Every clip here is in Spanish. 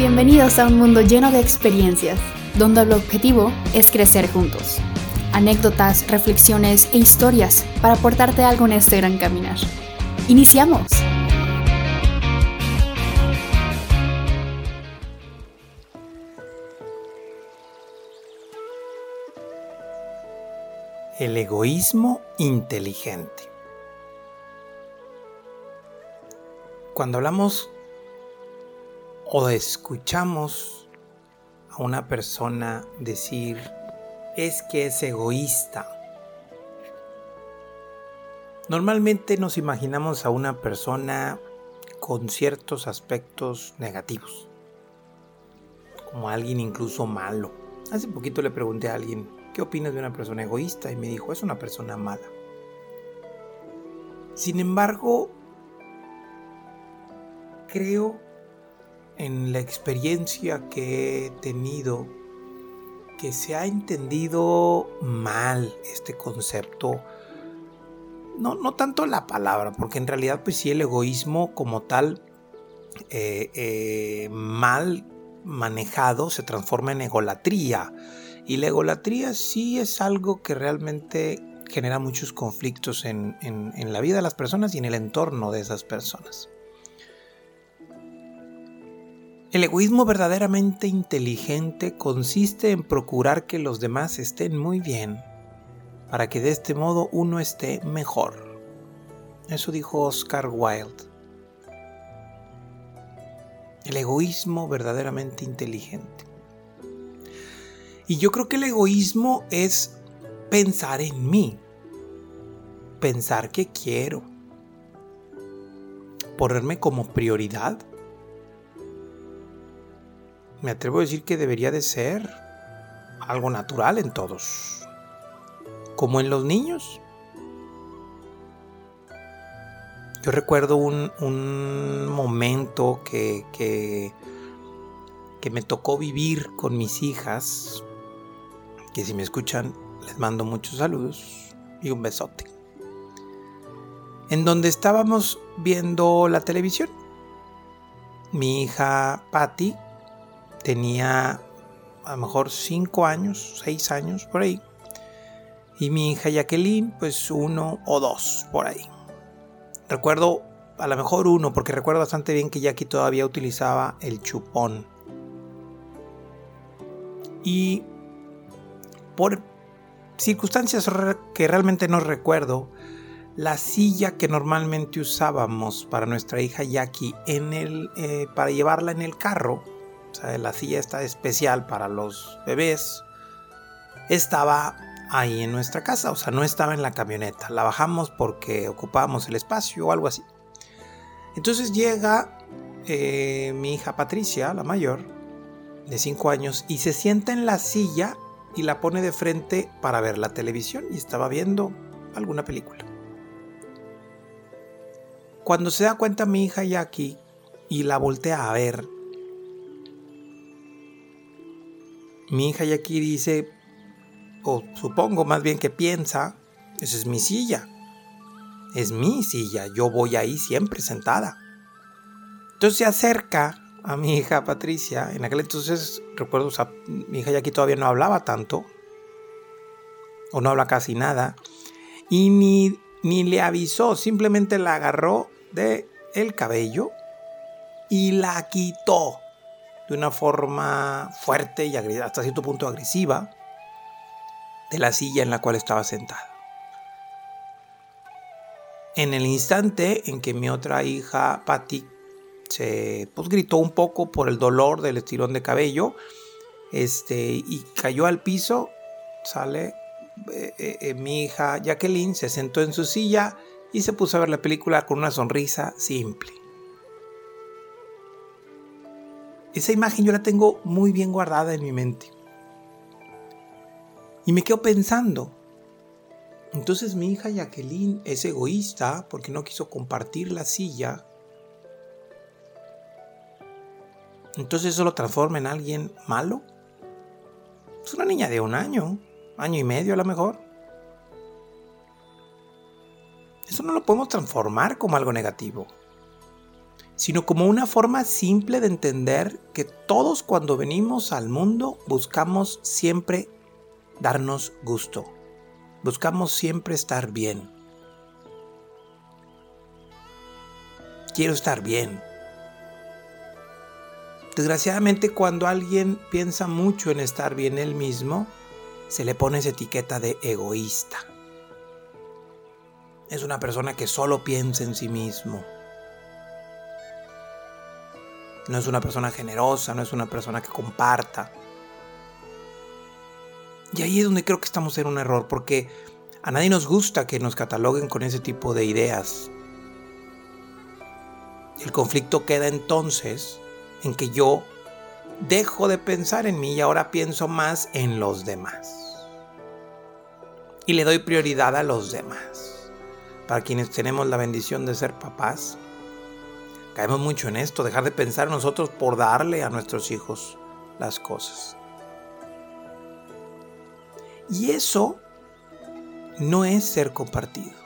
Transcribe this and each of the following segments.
Bienvenidos a un mundo lleno de experiencias, donde el objetivo es crecer juntos. Anécdotas, reflexiones e historias para aportarte algo en este gran caminar. ¡Iniciamos! El egoísmo inteligente. Cuando hablamos o escuchamos a una persona decir es que es egoísta, normalmente nos imaginamos a una persona con ciertos aspectos negativos, como alguien incluso malo. Hace poquito le pregunté a alguien, ¿qué opinas de una persona egoísta? Y me dijo, es una persona mala. Sin embargo, creo en la experiencia que he tenido que se ha entendido mal este concepto. No, no tanto la palabra, porque en realidad pues sí el egoísmo como tal eh, eh, mal manejado se transforma en egolatría. Y la egolatría sí es algo que realmente genera muchos conflictos en la vida de las personas y en el entorno de esas personas. El egoísmo verdaderamente inteligente consiste en procurar que los demás estén muy bien, para que de este modo uno esté mejor. Eso dijo Oscar Wilde. El egoísmo verdaderamente inteligente. Y yo creo que el egoísmo es pensar en mí, pensar que quiero, ponerme como prioridad me atrevo a decir que debería de ser algo natural en todos, como en los niños. Yo recuerdo un, momento que, que, que me tocó vivir con mis hijas, que si me escuchan les mando muchos saludos y un besote, en donde estábamos viendo la televisión. Mi hija Patty tenía a lo mejor 5 años, 6 años por ahí. Y mi hija Jacqueline, pues uno o dos por ahí. Recuerdo a lo mejor uno, porque recuerdo bastante bien que Jackie todavía utilizaba el chupón. Y por circunstancias que realmente no recuerdo, la silla que normalmente usábamos para nuestra hija Jackie en el, eh, para llevarla en el carro, la silla está especial para los bebés, estaba ahí en nuestra casa, o sea, no estaba en la camioneta. La bajamos porque ocupábamos el espacio o algo así. Entonces llega eh, mi hija Patricia, la mayor, de 5 años, y se sienta en la silla y la pone de frente para ver la televisión y estaba viendo alguna película. Cuando se da cuenta mi hija Jackie y la voltea a ver, mi hija aquí dice, o supongo más bien que piensa, esa es mi silla. Es mi silla, yo voy ahí siempre sentada. Entonces se acerca a mi hija Patricia. En aquel entonces, recuerdo, o sea, mi hija aquí todavía no hablaba tanto, o no habla casi nada, y ni, ni le avisó, simplemente la agarró de el cabello y la quitó de una forma fuerte y hasta cierto punto agresiva de la silla en la cual estaba sentada. En el instante en que mi otra hija, Patty, se pues, gritó un poco por el dolor del estirón de cabello este, y cayó al piso, sale eh, eh, eh, mi hija Jacqueline, se sentó en su silla y se puso a ver la película con una sonrisa simple. Esa imagen yo la tengo muy bien guardada en mi mente. Y me quedo pensando, entonces mi hija Jacqueline es egoísta porque no quiso compartir la silla. Entonces eso lo transforma en alguien malo. Es una niña de un año, año y medio a lo mejor. Eso no lo podemos transformar como algo negativo. Sino como una forma simple de entender que todos cuando venimos al mundo buscamos siempre darnos gusto, buscamos siempre estar bien. Quiero estar bien. Desgraciadamente cuando alguien piensa mucho en estar bien él mismo, se le pone esa etiqueta de egoísta. Es una persona que solo piensa en sí mismo no es una persona generosa, no es una persona que comparta. Y ahí es donde creo que estamos en un error, porque a nadie nos gusta que nos cataloguen con ese tipo de ideas. El conflicto queda entonces en que yo dejo de pensar en mí y ahora pienso más en los demás. Y le doy prioridad a los demás. Para quienes tenemos la bendición de ser papás, Caemos mucho en esto, dejar de pensar en nosotros por darle a nuestros hijos las cosas. Y eso no es ser compartido.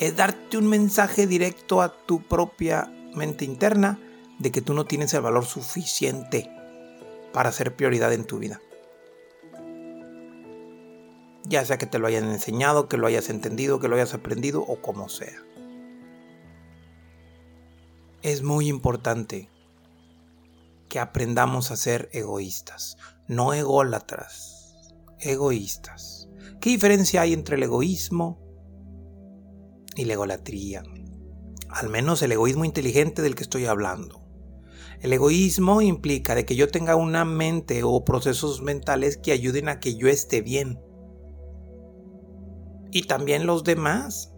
Es darte un mensaje directo a tu propia mente interna de que tú no tienes el valor suficiente para ser prioridad en tu vida. Ya sea que te lo hayan enseñado, que lo hayas entendido, que lo hayas aprendido o como sea es muy importante que aprendamos a ser egoístas, no ególatras, egoístas. ¿Qué diferencia hay entre el egoísmo y la egolatría? Al menos el egoísmo inteligente del que estoy hablando. El egoísmo implica de que yo tenga una mente o procesos mentales que ayuden a que yo esté bien. Y también los demás.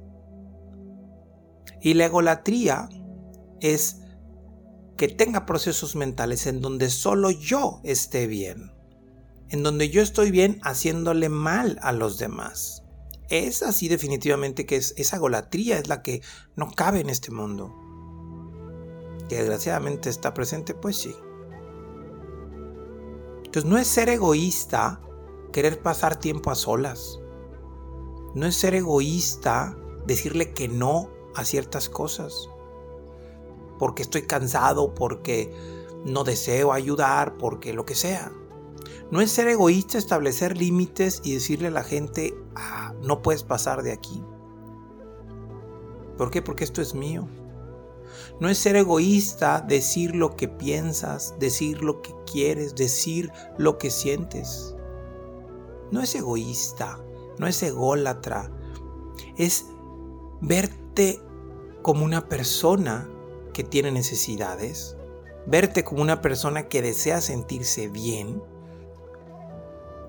Y la egolatría es que tenga procesos mentales en donde solo yo esté bien, en donde yo estoy bien haciéndole mal a los demás. Es así definitivamente que es, esa golatría es la que no cabe en este mundo. Que desgraciadamente está presente, pues sí. Entonces no es ser egoísta querer pasar tiempo a solas. No es ser egoísta decirle que no a ciertas cosas porque estoy cansado, porque no deseo ayudar, porque lo que sea. No es ser egoísta establecer límites y decirle a la gente, ah, no puedes pasar de aquí. ¿Por qué? Porque esto es mío. No es ser egoísta decir lo que piensas, decir lo que quieres, decir lo que sientes. No es egoísta, no es ególatra. Es verte como una persona que tiene necesidades, verte como una persona que desea sentirse bien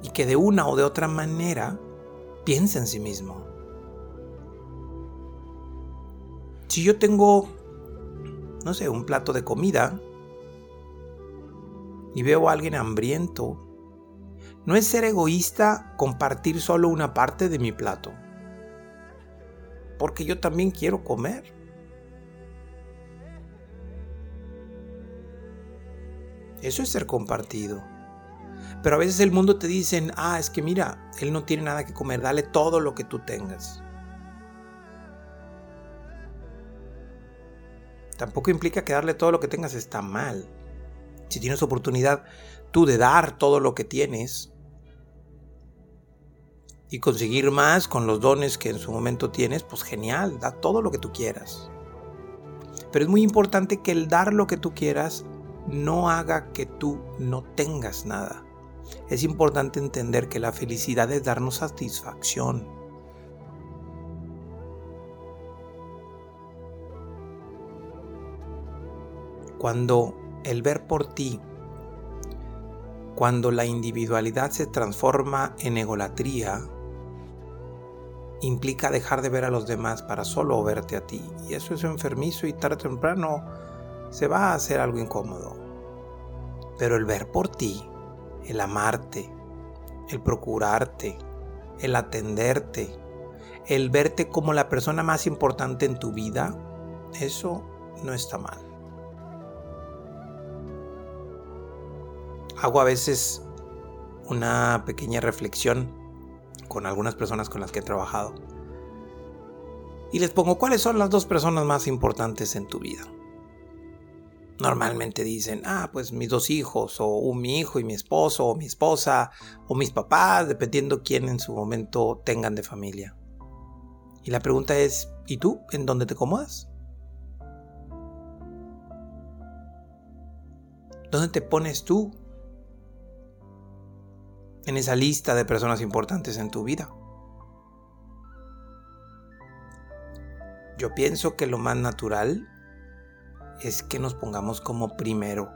y que de una o de otra manera piensa en sí mismo. Si yo tengo, no sé, un plato de comida y veo a alguien hambriento, no es ser egoísta compartir solo una parte de mi plato, porque yo también quiero comer. Eso es ser compartido. Pero a veces el mundo te dice, ah, es que mira, él no tiene nada que comer, dale todo lo que tú tengas. Tampoco implica que darle todo lo que tengas está mal. Si tienes oportunidad tú de dar todo lo que tienes y conseguir más con los dones que en su momento tienes, pues genial, da todo lo que tú quieras. Pero es muy importante que el dar lo que tú quieras no haga que tú no tengas nada. Es importante entender que la felicidad es darnos satisfacción. Cuando el ver por ti, cuando la individualidad se transforma en egolatría, implica dejar de ver a los demás para solo verte a ti. Y eso es enfermizo y tarde o temprano se va a hacer algo incómodo. Pero el ver por ti, el amarte, el procurarte, el atenderte, el verte como la persona más importante en tu vida, eso no está mal. Hago a veces una pequeña reflexión con algunas personas con las que he trabajado. y les pongo cuáles son las dos personas más importantes en tu vida. Normalmente dicen, ah, pues mis dos hijos, o mi hijo y mi esposo, o mi esposa, o mis papás, dependiendo quién en su momento tengan de familia. Y la pregunta es, ¿y tú? ¿En dónde te acomodas? ¿Dónde te pones tú en esa lista de personas importantes en tu vida? Yo pienso que lo más natural es que nos pongamos como primero,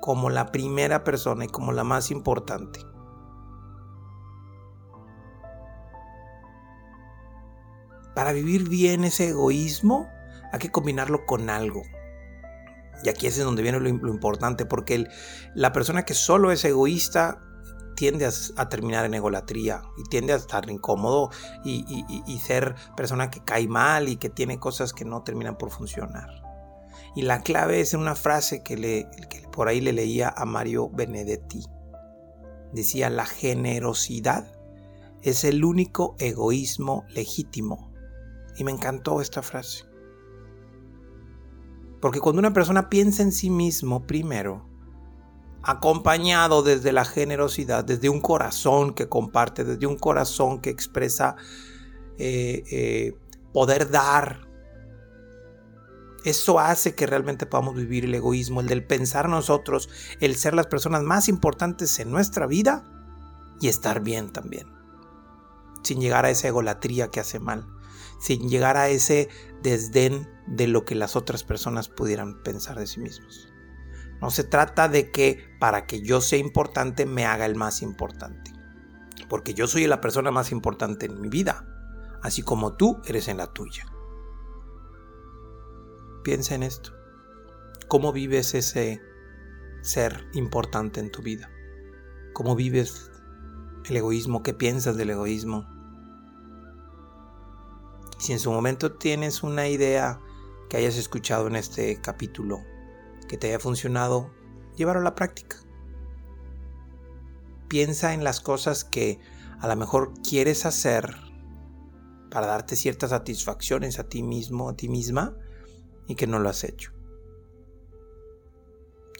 como la primera persona y como la más importante. Para vivir bien ese egoísmo hay que combinarlo con algo. Y aquí es donde viene lo, importante, porque la persona que solo es egoísta tiende a, terminar en egolatría y tiende a estar incómodo y, ser persona que cae mal y que tiene cosas que no terminan por funcionar. Y la clave es una frase que, le, que por ahí le leía a Mario Benedetti. Decía, la generosidad es el único egoísmo legítimo. Y me encantó esta frase. Porque cuando una persona piensa en sí mismo primero, acompañado desde la generosidad, desde un corazón que comparte, desde un corazón que expresa eh, eh, poder dar, eso hace que realmente podamos vivir el egoísmo, el del pensar nosotros, el ser las personas más importantes en nuestra vida y estar bien también, sin llegar a esa egolatría que hace mal sin llegar a ese desdén de lo que las otras personas pudieran pensar de sí mismos. No se trata de que para que yo sea importante me haga el más importante, porque yo soy la persona más importante en mi vida, así como tú eres en la tuya. Piensa en esto. ¿Cómo vives ese ser importante en tu vida? ¿Cómo vives el egoísmo? ¿Qué piensas del egoísmo? Si en su momento tienes una idea que hayas escuchado en este capítulo que te haya funcionado, llévalo a la práctica. Piensa en las cosas que a lo mejor quieres hacer para darte ciertas satisfacciones a ti mismo, a ti misma, y que no lo has hecho.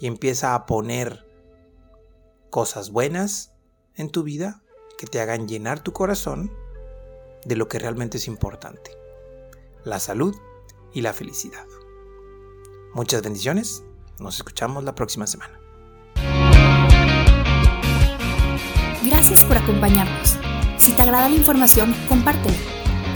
Y empieza a poner cosas buenas en tu vida que te hagan llenar tu corazón de lo que realmente es importante, la salud y la felicidad. Muchas bendiciones, nos escuchamos la próxima semana. Gracias por acompañarnos. Si te agrada la información, compártela.